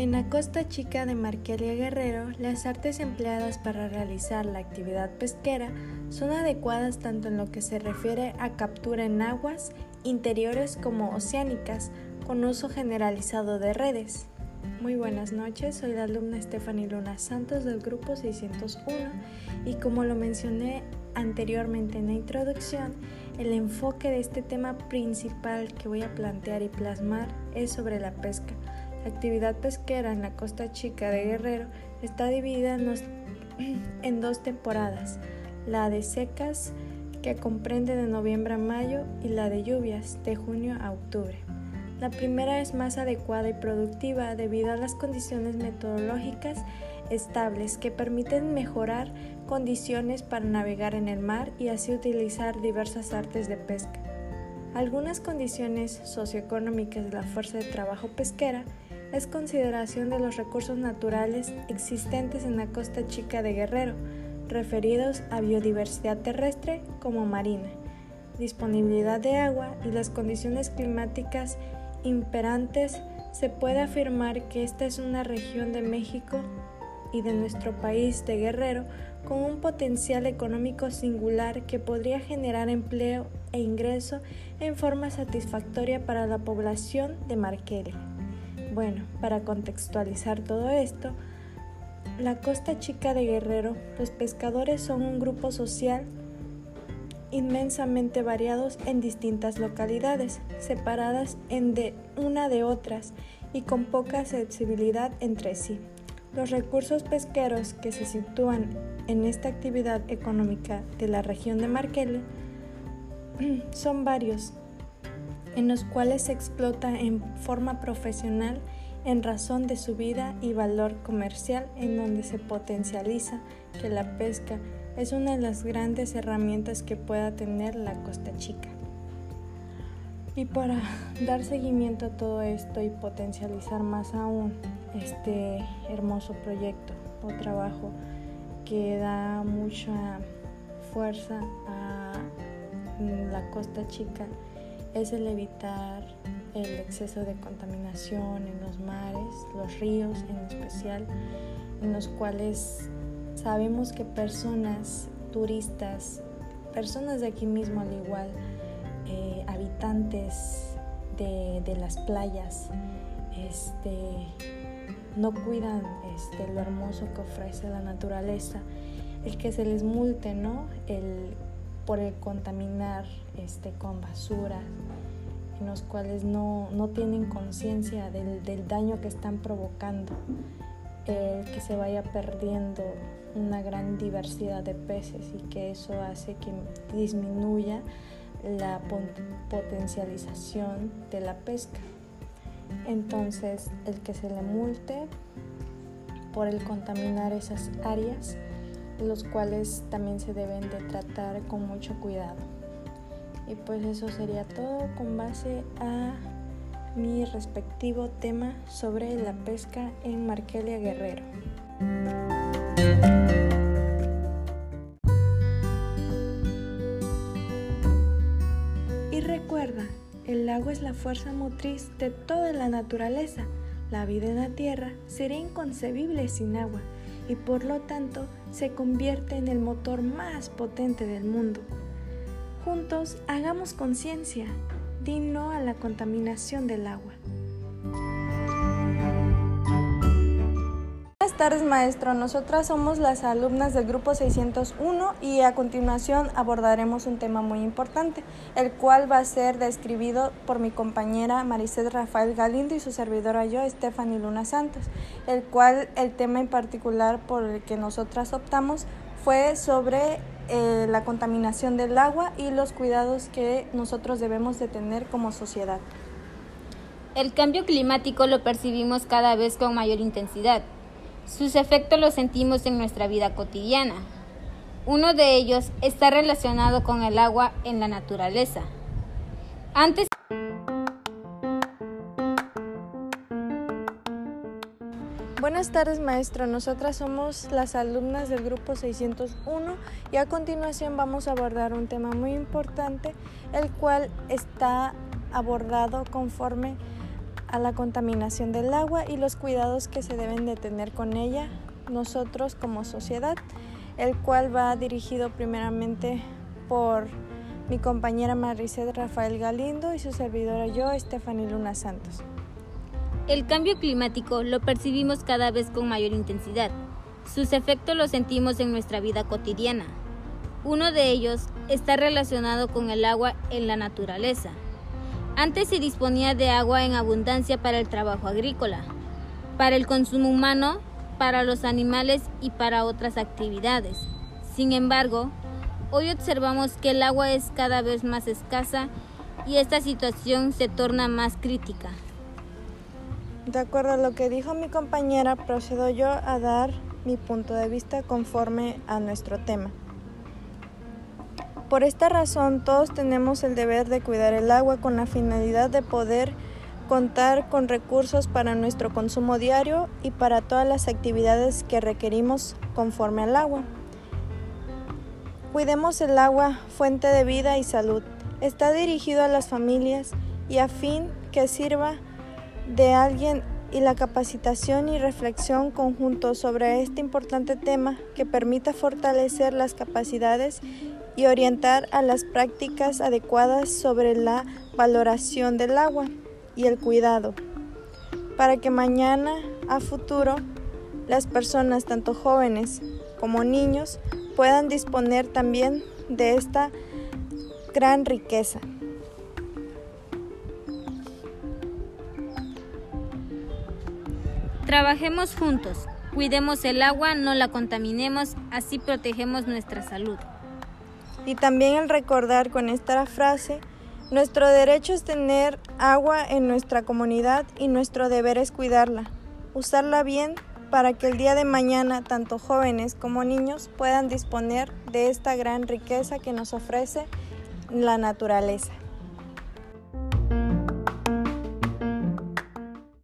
En la costa chica de Marquelia Guerrero, las artes empleadas para realizar la actividad pesquera son adecuadas tanto en lo que se refiere a captura en aguas interiores como oceánicas, con uso generalizado de redes. Muy buenas noches, soy la alumna Stephanie Luna Santos del grupo 601 y como lo mencioné anteriormente en la introducción, el enfoque de este tema principal que voy a plantear y plasmar es sobre la pesca la actividad pesquera en la costa chica de Guerrero está dividida en, dos temporadas, la de secas, que comprende de noviembre a mayo, y la de lluvias, de junio a octubre. La primera es más adecuada y productiva debido a las condiciones metodológicas estables que permiten mejorar condiciones para navegar en el mar y así utilizar diversas artes de pesca. Algunas condiciones socioeconómicas de la fuerza de trabajo pesquera es consideración de los recursos naturales existentes en la costa chica de Guerrero, referidos a biodiversidad terrestre como marina, disponibilidad de agua y las condiciones climáticas imperantes, se puede afirmar que esta es una región de México y de nuestro país de Guerrero con un potencial económico singular que podría generar empleo e ingreso en forma satisfactoria para la población de Marquelia. Bueno, para contextualizar todo esto, la costa chica de Guerrero, los pescadores son un grupo social inmensamente variados en distintas localidades, separadas en de una de otras y con poca sensibilidad entre sí. Los recursos pesqueros que se sitúan en esta actividad económica de la región de Marquele son varios en los cuales se explota en forma profesional en razón de su vida y valor comercial en donde se potencializa que la pesca es una de las grandes herramientas que pueda tener la Costa Chica. Y para dar seguimiento a todo esto y potencializar más aún este hermoso proyecto o trabajo que da mucha fuerza a la Costa Chica, es el evitar el exceso de contaminación en los mares, los ríos en especial, en los cuales sabemos que personas, turistas, personas de aquí mismo al igual, eh, habitantes de, las playas, este, no cuidan este, lo hermoso que ofrece la naturaleza, el que se les multe, ¿no? El por el contaminar este, con basura, en los cuales no, tienen conciencia del, daño que están provocando, el que se vaya perdiendo una gran diversidad de peces y que eso hace que disminuya la potencialización de la pesca. Entonces, el que se le multe por el contaminar esas áreas, los cuales también se deben de tratar con mucho cuidado. Y pues eso sería todo con base a mi respectivo tema sobre la pesca en Marquelia Guerrero. Y recuerda, el agua es la fuerza motriz de toda la naturaleza. La vida en la tierra sería inconcebible sin agua y por lo tanto se convierte en el motor más potente del mundo. Juntos hagamos conciencia, di no a la contaminación del agua. Tardes maestro, nosotras somos las alumnas del grupo 601 y a continuación abordaremos un tema muy importante, el cual va a ser describido por mi compañera Maricet Rafael Galindo y su servidora yo, Stephanie Luna Santos, el cual el tema en particular por el que nosotras optamos fue sobre eh, la contaminación del agua y los cuidados que nosotros debemos de tener como sociedad. El cambio climático lo percibimos cada vez con mayor intensidad sus efectos los sentimos en nuestra vida cotidiana. Uno de ellos está relacionado con el agua en la naturaleza. Antes Buenas tardes maestro, nosotras somos las alumnas del grupo 601 y a continuación vamos a abordar un tema muy importante, el cual está abordado conforme a la contaminación del agua y los cuidados que se deben de tener con ella nosotros como sociedad, el cual va dirigido primeramente por mi compañera Maricet Rafael Galindo y su servidora yo, Stephanie Luna Santos. El cambio climático lo percibimos cada vez con mayor intensidad. Sus efectos los sentimos en nuestra vida cotidiana. Uno de ellos está relacionado con el agua en la naturaleza. Antes se disponía de agua en abundancia para el trabajo agrícola, para el consumo humano, para los animales y para otras actividades. Sin embargo, hoy observamos que el agua es cada vez más escasa y esta situación se torna más crítica. De acuerdo a lo que dijo mi compañera, procedo yo a dar mi punto de vista conforme a nuestro tema. Por esta razón, todos tenemos el deber de cuidar el agua con la finalidad de poder contar con recursos para nuestro consumo diario y para todas las actividades que requerimos conforme al agua. Cuidemos el agua, fuente de vida y salud. Está dirigido a las familias y a fin que sirva de alguien y la capacitación y reflexión conjunto sobre este importante tema que permita fortalecer las capacidades y orientar a las prácticas adecuadas sobre la valoración del agua y el cuidado, para que mañana, a futuro, las personas, tanto jóvenes como niños, puedan disponer también de esta gran riqueza. Trabajemos juntos, cuidemos el agua, no la contaminemos, así protegemos nuestra salud. Y también el recordar con esta frase, nuestro derecho es tener agua en nuestra comunidad y nuestro deber es cuidarla, usarla bien para que el día de mañana tanto jóvenes como niños puedan disponer de esta gran riqueza que nos ofrece la naturaleza.